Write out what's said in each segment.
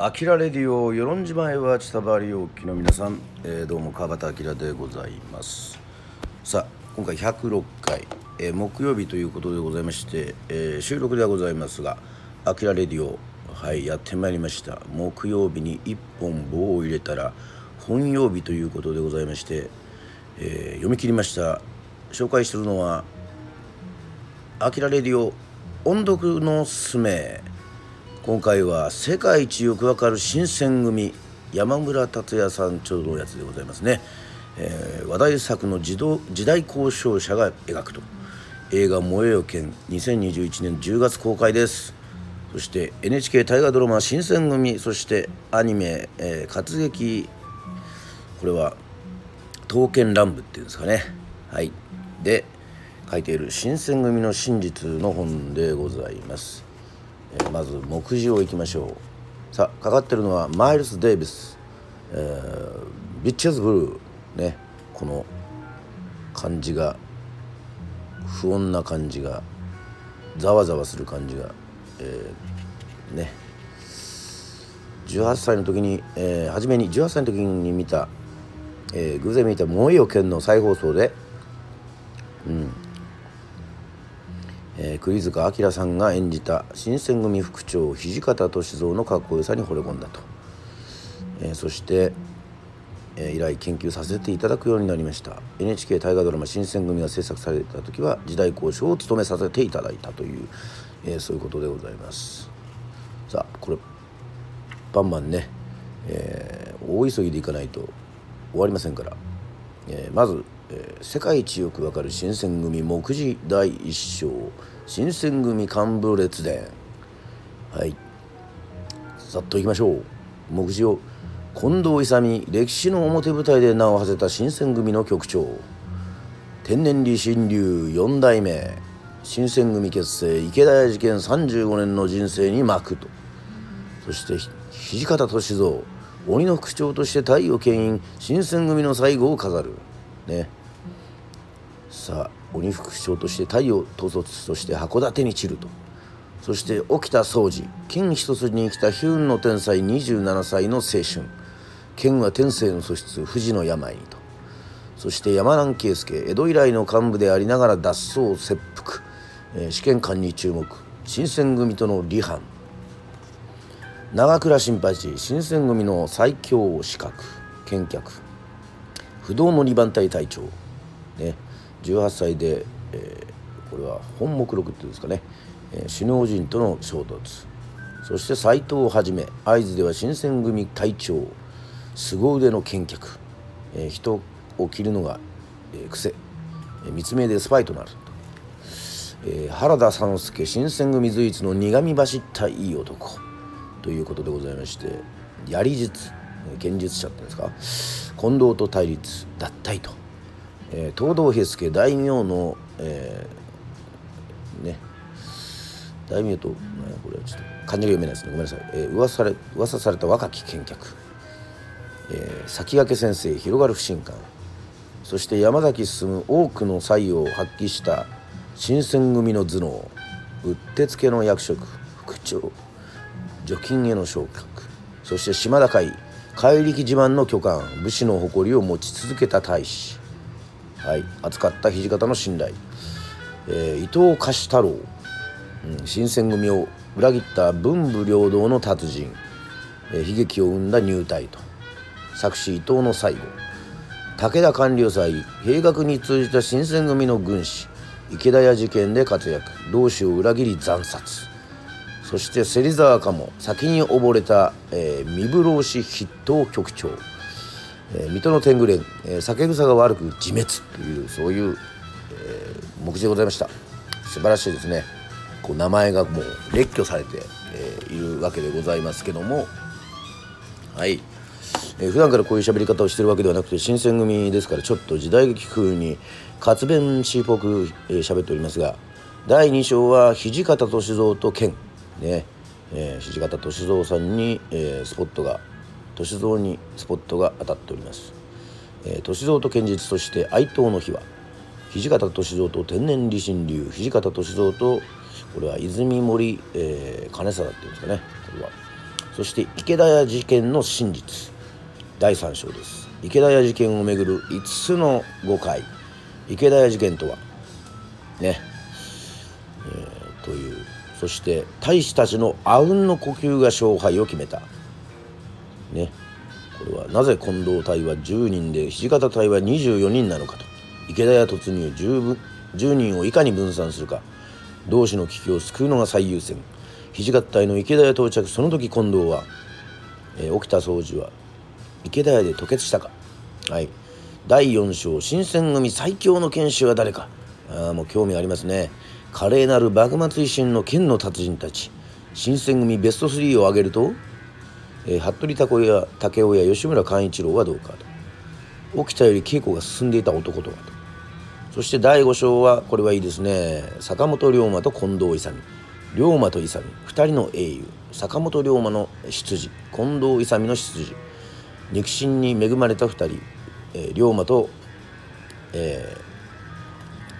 アキラレディオ与論島へは千葉りおきの皆さん、えー、どうも川端明でございます。さあ今回106回、えー、木曜日ということでございまして、えー、収録ではございますがアキラレディオはいやってまいりました。木曜日に1本棒を入れたら本曜日ということでございまして、え読み切りました。紹介するのはアキラレディオ音読のすめ。今回は世界一よくわかる新選組山村達也さんちょうどのやつでございますね、えー、話題作の時時代交渉者が描くと。映画「燃えよ剣」2021年10月公開です。そして NHK 大河ドラマ「新選組」そしてアニメ「えー、活劇」これは「刀剣乱舞」っていうんですかね。はい。で書いている「新選組の真実」の本でございます。え、まず目次をいきましょう。さあかかってるのはマイルス・デイビス、えー、ビッチェズ・ブルー。ねこの感じが不穏な感じがざわざわする感じが、えー、ね。18歳の時に、えー、初めに18歳の時に見た、えー、偶然見た「燃えよ剣」の再放送で、うん、栗塚明さんが演じた新選組副長土方歳三のかっこよさに惚れ込んだと、えー、そして、えー、以来研究させていただくようになりました。NHK 大河ドラマ「新選組」が制作された時は時代交渉を務めさせていただいたという、えー、そういうことでございます。さあこれバンバンね、えー、大急ぎでいかないと終わりませんから、えー、まずえー、世界一よくわかる新選組目次第一章。新選組幹部列伝。はい。さっといきましょう。目次を近藤勇歴史の表舞台で名を馳せた新選組の局長。天然理新流四代目。新選組結成池田屋事件35年の人生に幕と。そして土方歳三鬼の副長として太陽牽引新選組の最後を飾る。ね。さあ鬼副長として太陽統率として函館に散ると。そして起きた掃除剣一筋に生きた悲運の天才27歳の青春。剣は天性の素質富士の病にと。そして山南圭介江戸以来の幹部でありながら脱走切腹、えー、試験官に注目。新選組との離反。長倉新八新選組の最強資格見客不動の二番隊隊長。ね。18歳で、えー、これは本目録っていうんですかね、えー、首脳陣との衝突。そして斎藤をはじめ会津では新選組隊長。凄腕の見客、えー、人を切るのが、えー、癖、えー、密命でスパイとなる。と、えー、原田三助新選組随一の苦み走ったいい男。ということでございまして槍術剣術者っていうんですか。近藤と対立脱退と。えー、東堂平助大名の、えー、ね大名と、これはちょっと漢字が読めないですね。ごめんなさい、えー、噂され噂された若き見客、えー、先駆け先生広がる不信感。そして山崎進多くの才を発揮した新選組の頭脳。うってつけの役職。副長。除菌への昇格。そして島田会。怪力自慢の巨漢。武士の誇りを持ち続けた大使。はい、扱った土方の信頼、えー、伊藤貸太郎、うん、新選組を裏切った文武両道の達人、えー、悲劇を生んだ入隊と。作詞伊藤の最後。武田官僚祭兵学に通じた新選組の軍師。池田屋事件で活躍。同志を裏切り惨殺。そして芹沢鴨先に溺れた、えー、三風浪士筆頭局長。えー、水戸の天狗連、えー、酒草が悪く自滅というそういう、えー、目次でございました。素晴らしいですね。こう名前がもう列挙されて、えー、いるわけでございますけども。はい、えー、普段からこういう喋り方をしてるわけではなくて新選組ですからちょっと時代劇風に活弁士っぽく喋、えー、っておりますが第2章は土方歳三と剣。ね、えー、土方歳三さんに、えー、スポットが歳三にスポットが当たっております、えー、歳三と堅実として哀悼の日は土方歳三と天然理心流。土方歳三とこれは泉森、えー、金貞っていうんですかね。これは。そして池田屋事件の真実。第3章です。池田屋事件をめぐる5つの誤解。池田屋事件とはね、えー、という。そして大使たちのあうんの呼吸が勝敗を決めた。ね。これはなぜ近藤隊は10人で土方隊は24人なのかと。池田屋突入 10, 10人をいかに分散するか。同志の危機を救うのが最優先。土方隊の池田屋到着その時近藤は、えー、起きた掃除は池田屋で吐血したか。はい。第4章新選組最強の剣士は誰か。あもう興味ありますね。華麗なる幕末維新の剣の達人たち。新選組ベスト3を挙げると、えー、服部武や武雄や吉村寛一郎はどうかと。起きたより稽古が進んでいた男とはと。そして第5章はこれはいいですね。坂本龍馬と近藤勇。龍馬と勇。2人の英雄。坂本龍馬の出自近藤勇の出自肉親に恵まれた2人、えー、龍馬と、え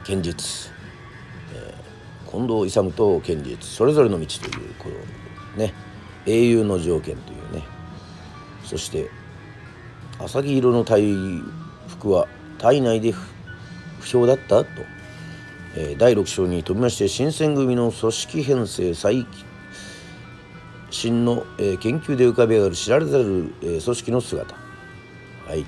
ー、剣術。近藤勇と剣術。それぞれの道というこのね。英雄の条件というね。そして浅木色の体服は体内で不評だった？と、えー、第6章に飛びまして新選組の組織編成再新の、えー、研究で浮かび上がる知られざる、えー、組織の姿。はい。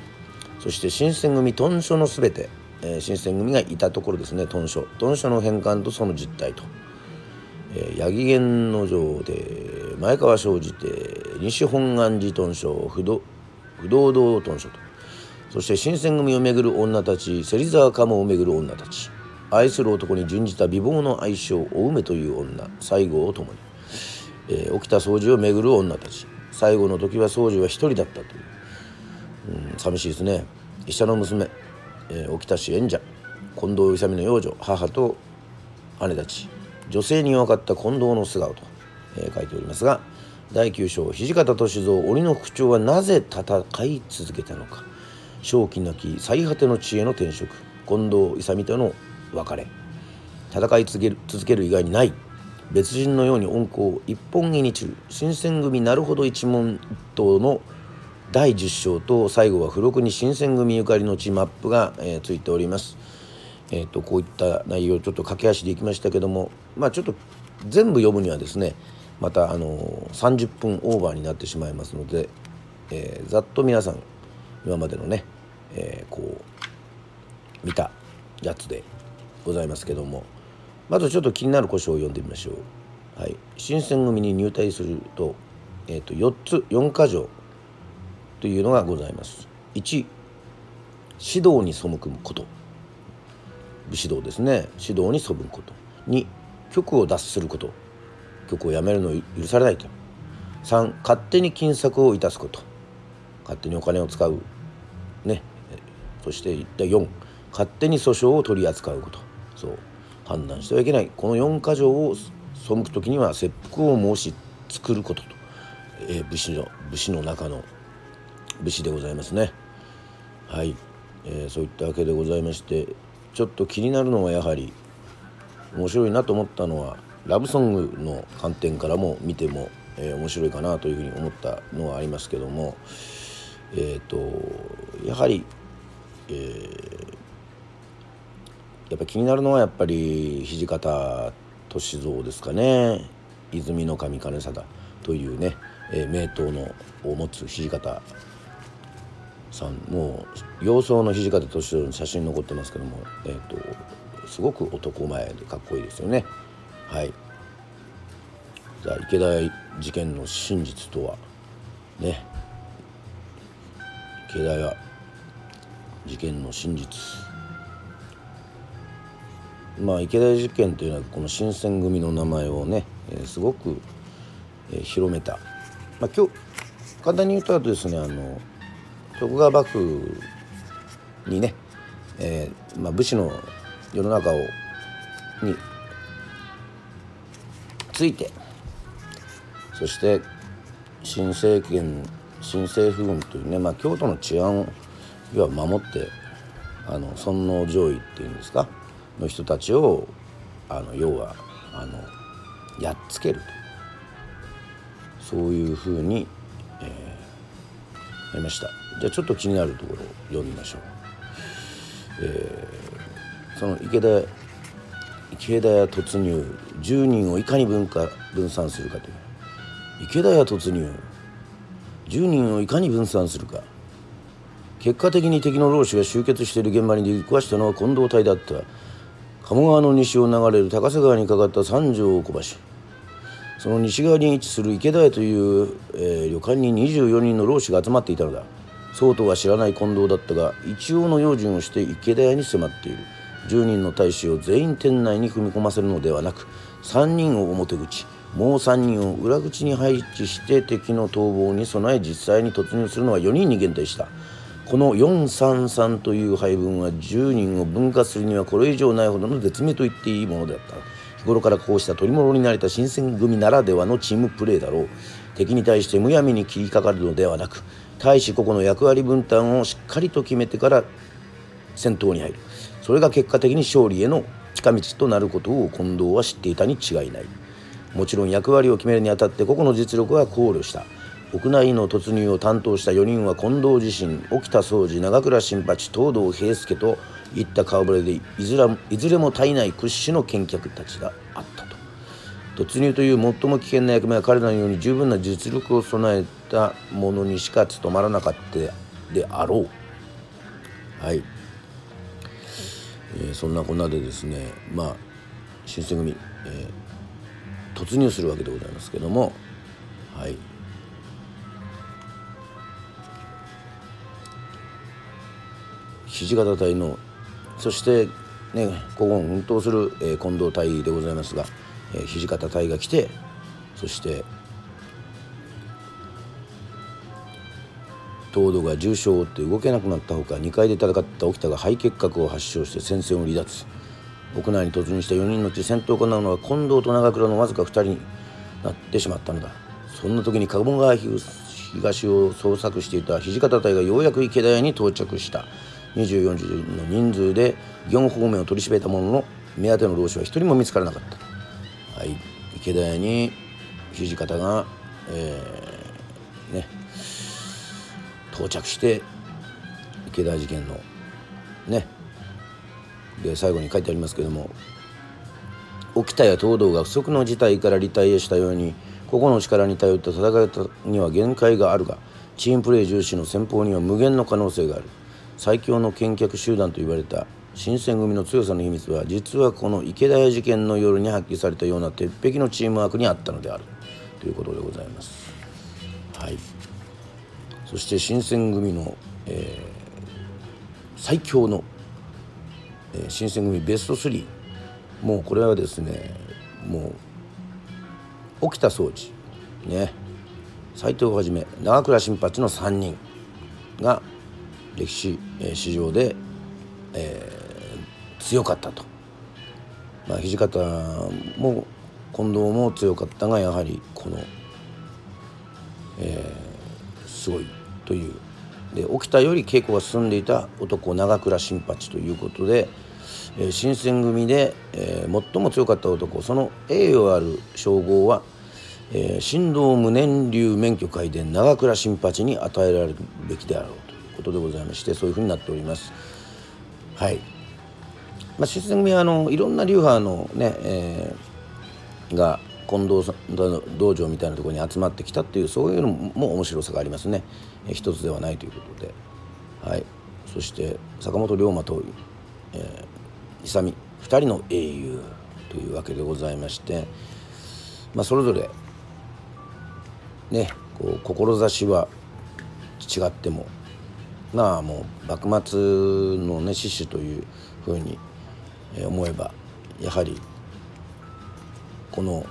そして新選組屯所のすべて。えー、新選組がいたところですね屯所屯所の返還とその実態と、八木源之丞で前川庄司で西本願寺屯所不動不動堂屯所と。そして新選組をめぐる女たち芹沢鴨をめぐる女たち。愛する男に準じた美貌の愛称お梅という女西郷を共に、えー、起きた掃除をめぐる女たち。最後の時は掃除は一人だったという、うん、寂しいですね。医者の娘えー、沖田氏演者。近藤勇の養女母と姉たち。女性に分かった近藤の素顔と、えー、書いておりますが第9章土方歳三鬼の副長はなぜ戦い続けたのか。正気なき最果ての地への転職。近藤勇との別れ。戦い続ける続ける以外にない。別人のように温厚一本気に散る。新選組なるほど一門一党の第10章と最後は付録に新選組ゆかりの地マップが、えー、ついております。えーと、こういった内容ちょっと駆け足でいきましたけどもまあちょっと全部読むにはですねまたあの30分オーバーになってしまいますので、えー、ざっと皆さん今までのね、えー、こう見たやつでございますけどもまずちょっと気になる箇所を読んでみましょう。はい、新選組に入隊すると,、えーと、4つ4箇条というのがございます。1指導に背くこと武士道ですね。指導に背くこと。2局を脱すること。局をやめるのを許されないと。3勝手に金策をいたすこと。勝手にお金を使う。ね。そして4勝手に訴訟を取り扱うこと。そう。判断してはいけない。この4箇条を背く時には切腹を申し作ることと、えー、武士の武士の中の武士でございますね。はい、えー、そういったわけでございまして。ちょっと気になるのはやはり面白いなと思ったのはラブソングの観点からも見ても、えー、面白いかなというふうに思ったのはありますけどもえっ、ー、とやはり、えー、やっぱ気になるのはやっぱり土方歳三ですかね。泉の神金貞というね、えー、名刀のを持つ土方さんもう様相の土方歳三の写真残ってますけども、えーと、すごく男前でかっこいいですよね。はい。じゃあ池田事件の真実とはね。池田屋事件の真実。まあ池田事件というのはこの新選組の名前をね、えー、すごく、えー、広めた、まあ、今日簡単に言うとですねあの徳川幕府にね、えーまあ、武士の世の中をについてそして新政権新政府軍というね、まあ、京都の治安を要は守ってあの尊王攘夷っていうんですかの人たちをあの要はあのやっつけると。そういうふうに、えー、なりました。じゃあちょっと気になるところを読みましょう、えー、その池田池田屋突入10人をいかに分化分散するかという。池田屋突入10人をいかに分散するか。結果的に敵の浪士が集結している現場に出くわしたのは近藤隊だった。鴨川の西を流れる高瀬川にかかった三条小橋。その西側に位置する池田屋という、えー、旅館に24人の浪士が集まっていたのだ。そうとは知らない近藤だったが一応の用心をして池田屋に迫っている。10人の大使を全員店内に踏み込ませるのではなく3人を表口もう3人を裏口に配置して敵の逃亡に備え実際に突入するのは4人に限定した。この433という配分は10人を分割するにはこれ以上ないほどの絶妙と言っていいものであった。日頃からこうした取り物に慣れた新選組ならではのチームプレーだろう。敵に対してむやみに切りかかるのではなく大使個々の役割分担をしっかりと決めてから戦闘に入る。それが結果的に勝利への近道となることを近藤は知っていたに違いない。もちろん役割を決めるにあたって個々の実力は考慮した。屋内の突入を担当した4人は近藤自身沖田総司長倉新八東堂平助といった顔ぶれでいずれいずれも体内屈指の見客たちがあった。突入という最も危険な役目は彼らのように十分な実力を備えたものにしか務まらなかったであろう。はい、えー、そんなこんなでですねまあ新選組、えー、突入するわけでございますけども。はい。土方隊のそしてね古言奮闘する、えー、近藤隊でございますが、え、土方隊が来てそして東堂が重傷を負って動けなくなったほか2階で戦った沖田が肺結核を発症して戦線を離脱。屋内に突入した4人のうち戦闘を行うのは近藤と長倉のわずか2人になってしまったのだ。そんな時に鴨川東を捜索していた土方隊がようやく池田屋に到着した。24人の人数で4方面を取り締めたものの目当ての浪士は一人も見つからなかった。はい。池田屋に土方が、えー、ね到着して池田事件のね。で最後に書いてありますけども沖田や東堂が不測の事態からリタイアしたように個々の力に頼った戦いには限界があるがチームプレー重視の戦法には無限の可能性がある。最強の見客集団と言われた新選組の強さの秘密は実はこの池田屋事件の夜に発揮されたような鉄壁のチームワークにあったのである。ということでございます。はい、そして新選組の、えー、最強の、えー、新選組ベスト3もうこれはですねもう沖田総司ね。斎藤をはじめ長倉新八の3人が歴史、えー、史上で、えー、強かったと、まあ、土方も近藤も強かったがやはりこの、えー、すごいというで起きたより稽古が進んでいた男長倉新八ということで、えー、新選組で、えー、最も強かった男その栄誉ある称号は、えー、神道無念流免許会で長倉新八に与えられるべきであろうという。ことでございましてそういうふうになっております。はいまあ、新組はあのいろんな流派のね、えー、が近藤さん道場みたいなところに集まってきたっていうそういうのも面白さがありますね、えー、一つではないということで、はい、そして坂本龍馬と、えー、勇2人の英雄というわけでございまして、まあ、それぞれねこう志は違ってもまあもう幕末のね志士というふうに思えばやはりこの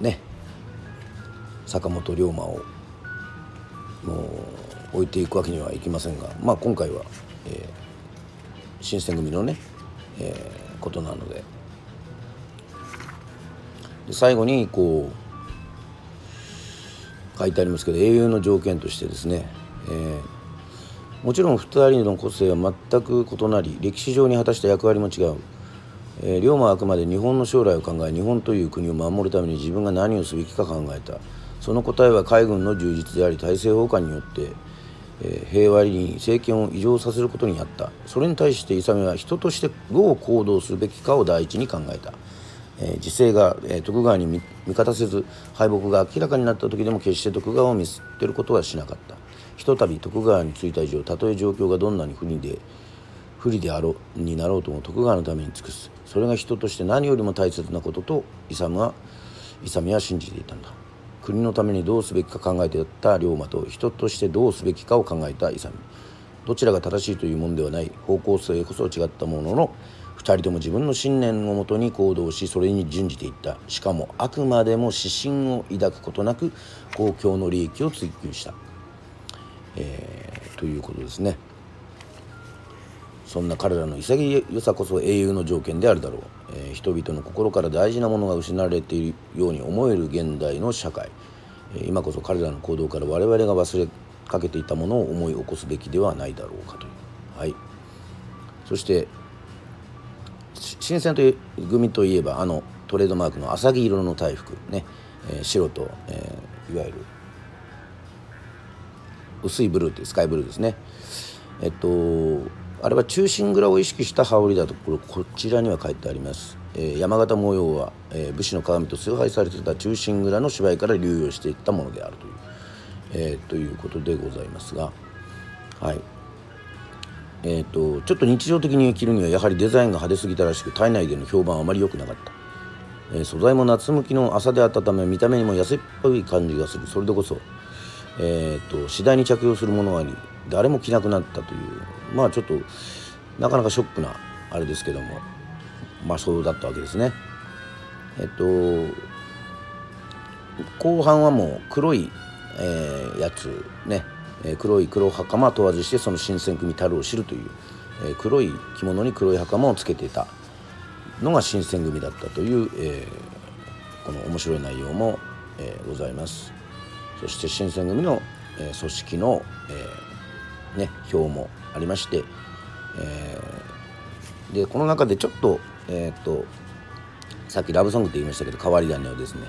ね坂本龍馬をもう置いていくわけにはいきませんが、まあ、今回は、えー、新選組のね、えー、ことなので。で最後にこう書いてありますけど英雄の条件としてですね、えーもちろん2人の個性は全く異なり歴史上に果たした役割も違う、えー、龍馬はあくまで日本の将来を考え日本という国を守るために自分が何をすべきか考えた。その答えは海軍の充実であり体制崩壊によって、えー、平和に政権を移譲させることにあった。それに対して勇は人としてどう行動すべきかを第一に考えた、えー、時勢が、えー、徳川に味方せず敗北が明らかになった時でも決して徳川を見捨てることはしなかった。ひとたび徳川に着いた以上たとえ状況がどんなに不利で不利であろうになろうとも徳川のために尽くす。それが人として何よりも大切なことと勇は勇は信じていたんだ。国のためにどうすべきか考えていた龍馬と人としてどうすべきかを考えた勇どちらが正しいというものではない方向性こそ違ったものの2人とも自分の信念をもとに行動しそれに準じていった。しかもあくまでも指針を抱くことなく公共の利益を追求した、えー、ということですね。そんな彼らの潔さこそ英雄の条件であるだろう、えー、人々の心から大事なものが失われているように思える現代の社会、えー、今こそ彼らの行動から我々が忘れかけていたものを思い起こすべきではないだろうかという、はい、そして新選組といえばあのトレードマークの浅黄色の大服ね、えー、白と、えー、いわゆる薄いブルーってスカイブルーですね。えっとあれは中心蔵を意識した羽織だところこちらには書いてあります、えー、山形模様は、えー、武士の鏡と崇拝されてた中心蔵の芝居から流用していったものであるという、えー、ということでございますが。はい。えーと、ちょっと日常的に着るにはやはりデザインが派手すぎたらしく体内での評判はあまり良くなかった、えー、素材も夏向きの朝であったため見た目にも安っぽい感じがする。それでこそ、えーと次第に着用するものがあり誰も着なくなったというまあちょっとなかなかショックなあれですけどもまあそうだったわけですね。えっと後半はもう黒い、えー、やつね、えー、黒い黒袴問わずしてその新選組たるを知るという、えー、黒い着物に黒い袴をつけていたのが新選組だったという、えー、この面白い内容も、えー、ございます。そして新選組の、えー、組織の、えーね、表もありまして、えー、でこの中でちょっと,、えーと、さっきラブソングって言いましたけど変わり種はですね、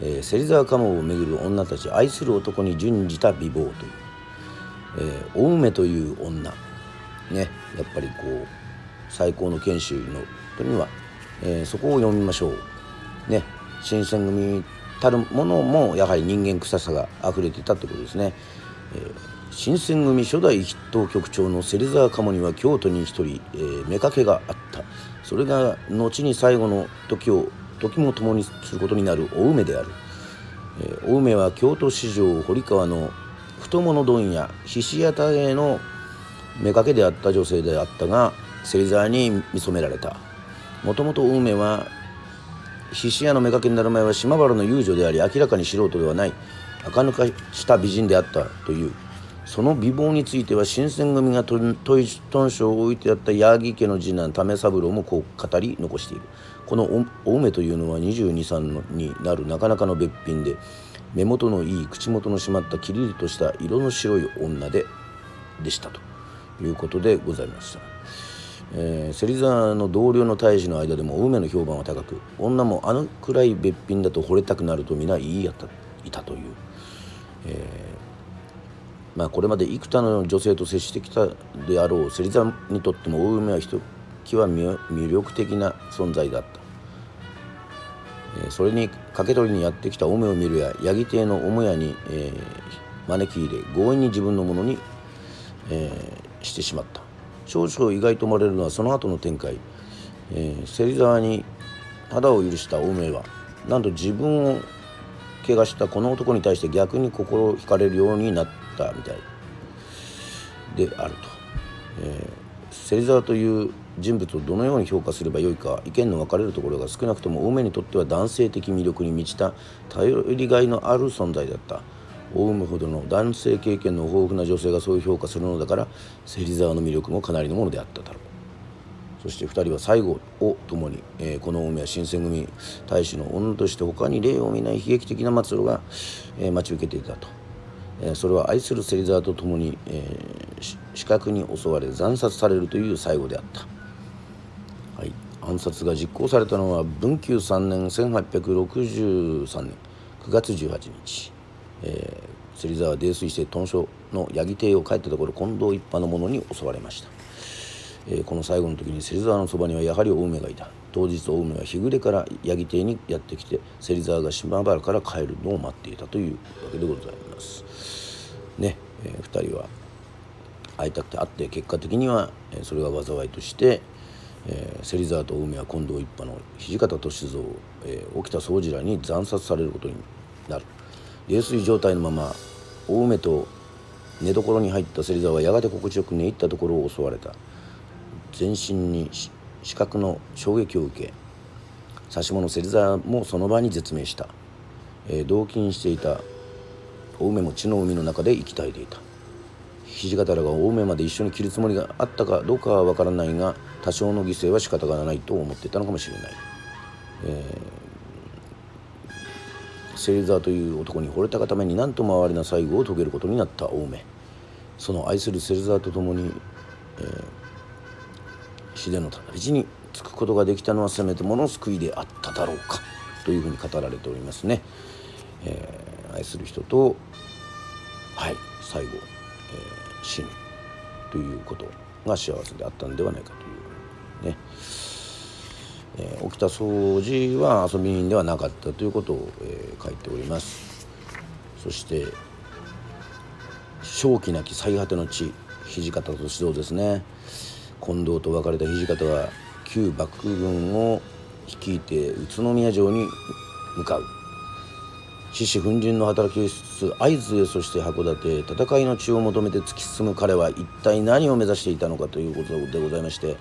えー、芹沢鴨をめぐる女たち愛する男に準じた美貌という、えー、お梅という女ねやっぱりこう最高の研修のとには、えー、そこを読みましょう。ね新選組たるものもやはり人間臭さが溢れていたということですね、えー新選組初代筆頭局長の芹沢鴨には京都に一人、えー、妾があった。それが後に最後の時を時も共にすることになるお梅である、えー、お梅は京都市場堀川の太物問屋菱屋田への妾であった女性であったが芹沢に見初められた。もともとお梅は菱屋の妾になる前は島原の遊女であり明らかに素人ではない垢抜かした美人であったという。その美貌については新選組がトン賞を置いてあった八木家の次男為三郎もこう語り残しているこのお梅というのは22歳になるなかなかのべっぴんで目元のいい口元の締まったきりりとした色の白い女ででしたということでございました。えー、芹沢の同僚の大使の間でもお梅の評判は高く女もあのくらいべっぴんだと惚れたくなると皆言い合ったいたという、えーまあ、これまで幾多の女性と接してきたであろう芹沢にとっても大梅はひときわ魅力的な存在だった、え、それに掛け取りにやってきた大梅を見るや八木邸の母屋に、えー、招き入れ強引に自分のものに、えー、してしまった。少々意外と思われるのはその後の展開、えー、芹沢に肌を許した大梅はなんと自分を怪我したこの男に対して逆に心惹かれるようになった。たみたいであると、えー、芹沢という人物をどのように評価すればよいか意見の分かれるところが少なくとも青梅にとっては男性的魅力に満ちた頼りがいのある存在だった。大梅ほどの男性経験の豊富な女性がそういう評価するのだから芹沢の魅力もかなりのものであっただろう。そして2人は最後を共に、えー、この梅は新選組大使の女として他に例を見ない悲劇的な末路が、えー、待ち受けていたと、え、それは愛する芹沢と共に、えー、死角に襲われ惨殺されるという最後であった、はい、暗殺が実行されたのは文久3年1863年9月18日。えー、芹沢泥酔して豚書の八木邸を帰ったところ近藤一派の者に襲われました、えー、この最後の時に芹沢のそばにはやはり青梅がいた。当日青梅は日暮れから八木邸にやってきて芹沢が島原から帰るのを待っていたというわけでございます。ね、えー、2人は会いたくて会って結果的には、それが災いとしてえー、芹沢と青梅は近藤一派の土方歳三、えー、沖田総司らに惨殺されることになる。泥酔状態のまま青梅と寝所に入った芹沢はやがて心地よく寝入ったところを襲われた。全身に死角の衝撃を受け指物芹沢もその場に絶命した、えー、同勤していた青梅も血の海の中で息絶えていた。土方らが青梅まで一緒に切るつもりがあったかどうかは分からないが多少の犠牲は仕方がないと思っていたのかもしれない、えー、芹沢という男に惚れたがために何とも哀れな最後を遂げることになった青梅その愛する芹沢と共に、えー、死でのたり地につくことができたのはせめてもの救いであっただろうかというふうに語られておりますね、えー、愛する人とはい。最後、えー死ぬ。ということが幸せであったんではないかというね、えー、沖田総司は遊び人ではなかったということを、えー、書いております。そして正気なき最果ての地土方歳三ですね。近藤と別れた土方は旧幕府軍を率いて宇都宮城に向かう。獅子奮陣の働きをしつつ会津へそして函館へ戦いの地を求めて突き進む彼は一体何を目指していたのかということでございまして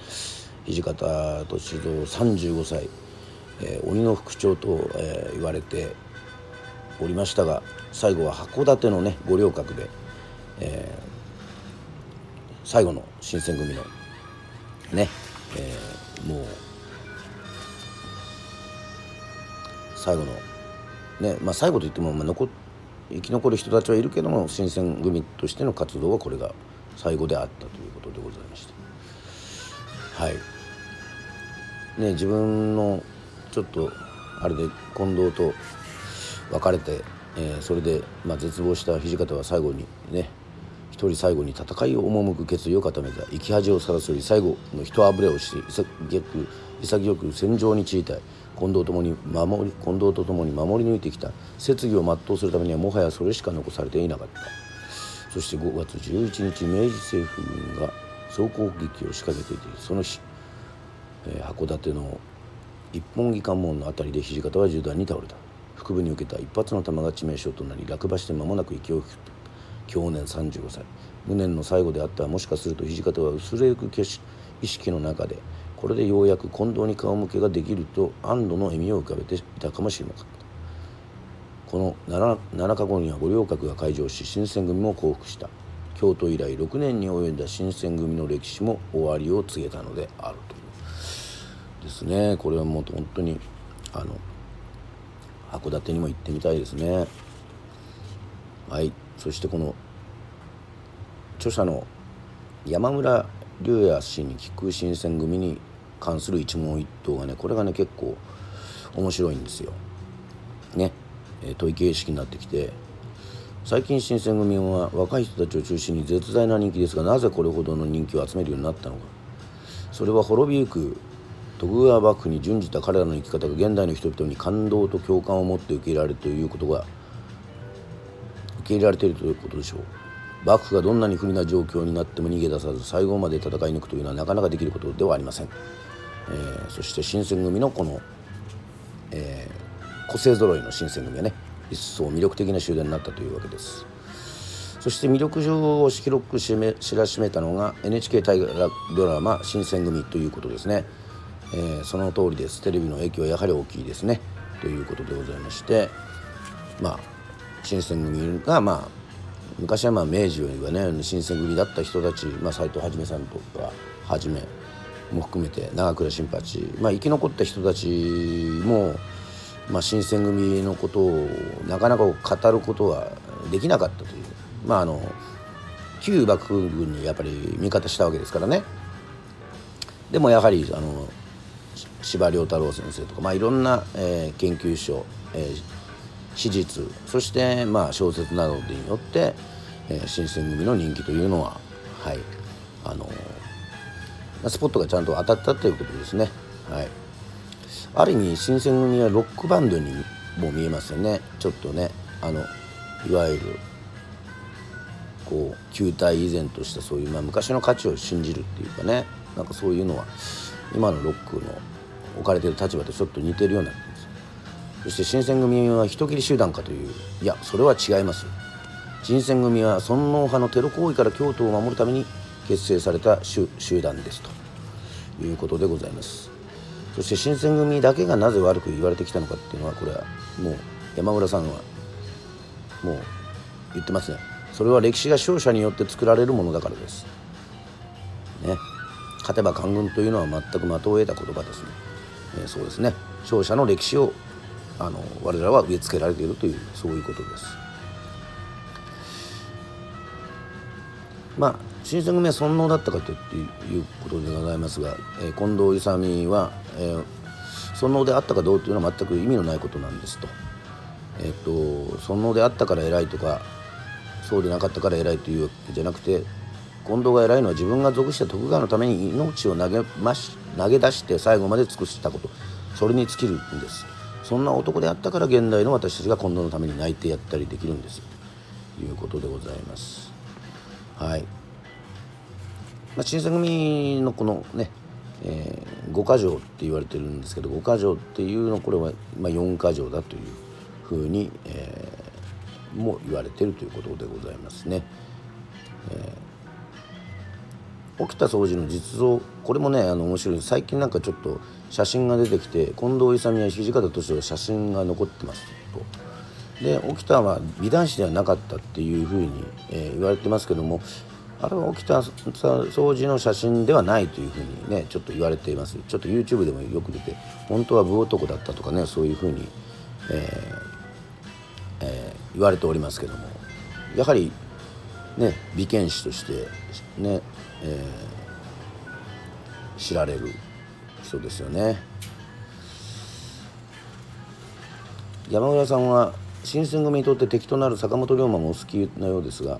土方歳三35歳、えー、鬼の副長と、えー、言われておりましたが最後は函館のね五稜郭で、えー、最後の新選組のね、えー、もう最後のねまあ、最後といっても、まあ、残生き残る人たちはいるけども新選組としての活動はこれが最後であったということでございましたはい。ね自分のちょっとあれで近藤と別れて、えー、それで、まあ、絶望した土方は最後にね一人最後に戦いを赴く決意を固めた。生き恥をさらすより最後の人あぶれをして潔く潔く戦場に散りたい。近藤ともに守り近藤と共に守り抜いてきた。設議を全うするためにはもはやそれしか残されていなかった。そして5月11日明治政府軍が総攻撃を仕掛けていてその日、えー、函館の一本木関門の辺りで土方は銃弾に倒れた。腹部に受けた一発の弾が致命傷となり落馬して間もなく息を吹く去年35歳。無念の最後であった。もしかすると土方は薄れゆく意識の中でこれでようやく近藤に顔向けができると安堵の笑みを浮かべていたかもしれなかったこの 7, 7日後には五稜郭が開場し新選組も降伏した。京都以来6年に及んだ新選組の歴史も終わりを告げたのであるという。ですね。これはもう本当にあの函館にも行ってみたいですね。はい。そしてこの著者の山村龍也氏に聞く新選組に関する一問一答がねこれがね結構面白いんですよ。ね、え問い形式になってきて最近新選組は若い人たちを中心に絶大な人気ですがなぜこれほどの人気を集めるようになったのかそれは滅びゆく徳川幕府に準じた彼らの生き方が現代の人々に感動と共感を持って受け入れられるということが受け入れられているということでしょう。幕府がどんなに不利な状況になっても逃げ出さず最後まで戦い抜くというのはなかなかできることではありません、えー、そして新選組のこの、えー、個性ぞろいの新選組がね一層魅力的な集団になったというわけです。そして魅力上を広く知らしめたのが NHK 大河ドラマ「新選組」ということですね、えー、その通りです。テレビの影響はやはり大きいですね。ということでございましてまあ新選組がまあ昔はまあ明治よりはね新選組だった人たち、まあ、斎藤一さんとかはじめも含めて長倉新八、まあ、生き残った人たちも、まあ、新選組のことをなかなか語ることはできなかったという。まああの旧幕府軍にやっぱり味方したわけですからね。でもやはりあの司馬太郎先生とか、まあ、いろんな、えー、研究所、えー、史実そしてまあ小説などによって、えー、新選組の人気というのははいあのスポットがちゃんと当たったということですね。はい、ある意味新選組はロックバンドにも見えますよね。ちょっとねあのいわゆるこう球体以前としたそういう、まあ、昔の価値を信じるっていうかね。なんかそういうのは今のロックの置かれてる立場とちょっと似てるようなそして新選組は人斬り集団かという。いやそれは違います。新選組は尊王派のテロ行為から京都を守るために結成された集団ですということでございます。そして新選組だけがなぜ悪く言われてきたのかっていうのはこれはもう山村さんはもう言ってますね。それは歴史が勝者によって作られるものだからです。ね。勝てば官軍というのは全く的を得た言葉ですね、え、そうですね。勝者の歴史をあの我らは植え付けられているというそういうことです。まあ新選組は尊王だったかということでございますが、えー、近藤勇は、えー、尊王であったかどうというのは全く意味のないことなんですと。えっ、ー、と尊王であったから偉いとかそうでなかったから偉いというわけじゃなくて近藤が偉いのは自分が属した徳川のために命を投げまし投げ出して最後まで尽くしたことそれに尽きるんです。そんな男であったから現代の私たちが今度のために泣いてやったりできるんです。ということでございます。はい、まあ、新選組のこのねえー、5箇条って言われてるんですけど5箇条っていうのこれは、まあ、4箇条だというふうに、えー、も言われてるということでございますね。えー、起きた掃除の実像これもねあの面白い。最近なんかちょっと写真が出てきて近藤勇や土方歳三写真が残ってますと。で沖田は美男子ではなかったっていうふうに、えー、言われてますけどもあれは沖田掃除の写真ではないというふうにねちょっと言われています。ちょっと YouTube でもよく出て本当は武男だったとかねそういうふうに、えーえー、言われておりますけども。やはりね美剣士としてね、えー、知られる。人ですよね。山村さんは新選組にとって敵となる坂本龍馬もお好きなようですが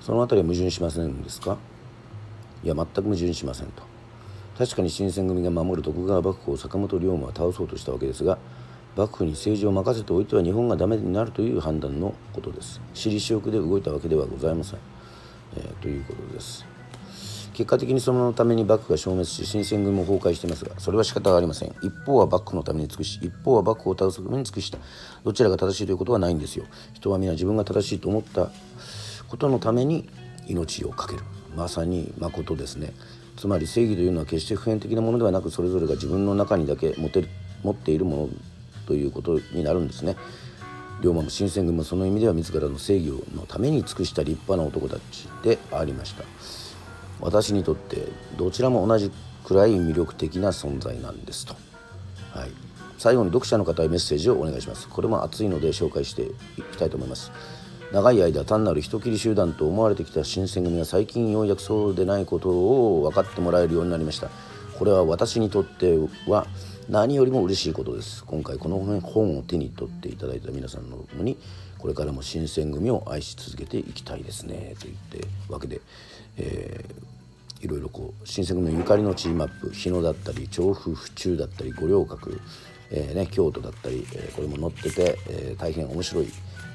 その辺りは矛盾しませんですか？いや全く矛盾しませんと。確かに新選組が守る徳川幕府を坂本龍馬は倒そうとしたわけですが幕府に政治を任せておいては日本がダメになるという判断のことです。私利私欲で動いたわけではございません、えー、ということです。結果的にそのために幕府が消滅し新選組も崩壊していますがそれは仕方がありません。一方は幕府のために尽くし一方は幕府を倒すために尽くしたどちらが正しいということはないんですよ。人は皆自分が正しいと思ったことのために命を懸ける。まさに誠ですね。つまり正義というのは決して普遍的なものではなくそれぞれが自分の中にだけ持てる持っているものということになるんですね。龍馬も新選組もその意味では自らの正義のために尽くした立派な男たちでありました。私にとってどちらも同じくらい魅力的な存在なんですと、はい、最後に読者の方へメッセージをお願いします。これも熱いので紹介していきたいと思います。長い間単なる人切り集団と思われてきた新選組が最近ようやくそうでないことを分かってもらえるようになりました。これは私にとっては何よりも嬉しいことです。今回この本を手に取っていただいた皆さんのにこれからも新選組を愛し続けていきたいですね。と言ってわけでえー、いろいろこう新選組のゆかりの地マップ日野だったり調布府中だったり五稜郭、えーね、京都だったり、えー、これも載ってて、えー、大変面白い、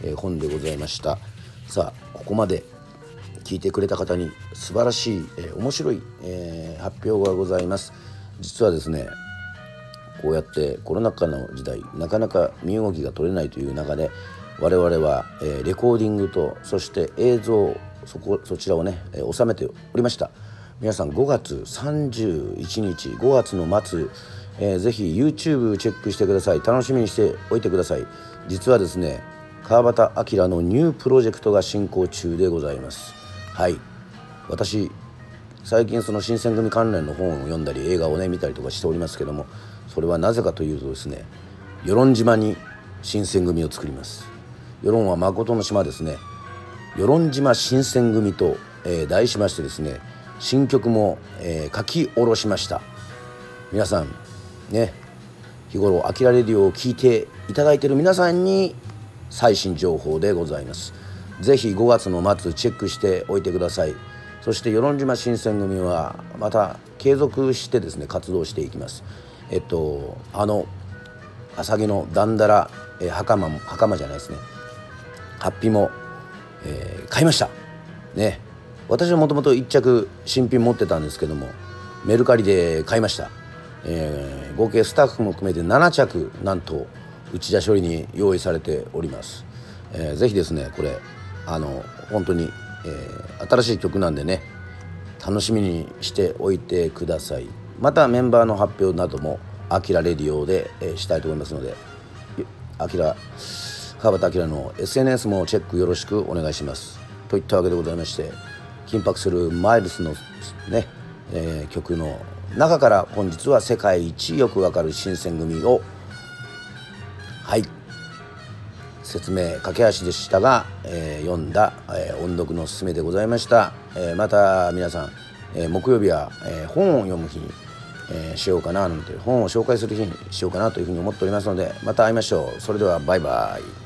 えー、本でございました。さあここまで聞いてくれた方に素晴らしい、えー、面白い、えー、発表がございます。実はですねこうやってコロナ禍の時代なかなか身動きが取れないという中で我々は、えー、レコーディングとそして映像そこそちらをね、えー、収めておりました。皆さん5月31日5月の末、えー、ぜひ YouTube チェックしてください。楽しみにしておいてください。実はですね川端明のニュープロジェクトが進行中でございます。はい。私最近その新選組関連の本を読んだり映画をね見たりとかしておりますけどもそれはなぜかというとですね与論島に新選組を作ります。与論は誠の島ですね。与論島新選組と、えー、題しましてですね新曲も、えー、書き下ろしました。皆さんね日頃「飽きられるよ」を聞いていただいている皆さんに最新情報でございます。ぜひ5月の末チェックしておいてください。そして与論島新選組はまた継続してですね活動していきます。えっとあの浅木のだんだら、袴も袴じゃないですね。ハッピも、えー、買いました。ね。私はもともと1着新品持ってたんですけどもメルカリで買いました、えー、合計スタッフも含めて7着なんと内田処理に用意されております、えー、ぜひですねこれあの本当に、えー、新しい曲なんでね楽しみにしておいてください。またメンバーの発表などもアキラレディオで、したいと思いますのでアキラ川端明の SNS もチェックよろしくお願いします。といったわけでございまして緊迫するマイルスのね、えー、曲の中から本日は世界一よくわかる新選組をはい。説明駆け足でしたが、えー、読んだ、えー、音読のすすめでございました、えー、また皆さん、え木曜日は、え本を読む日に、えしようかななんて本を紹介する日にしようかなというふうに思っておりますのでまた会いましょう。それではバイバイ。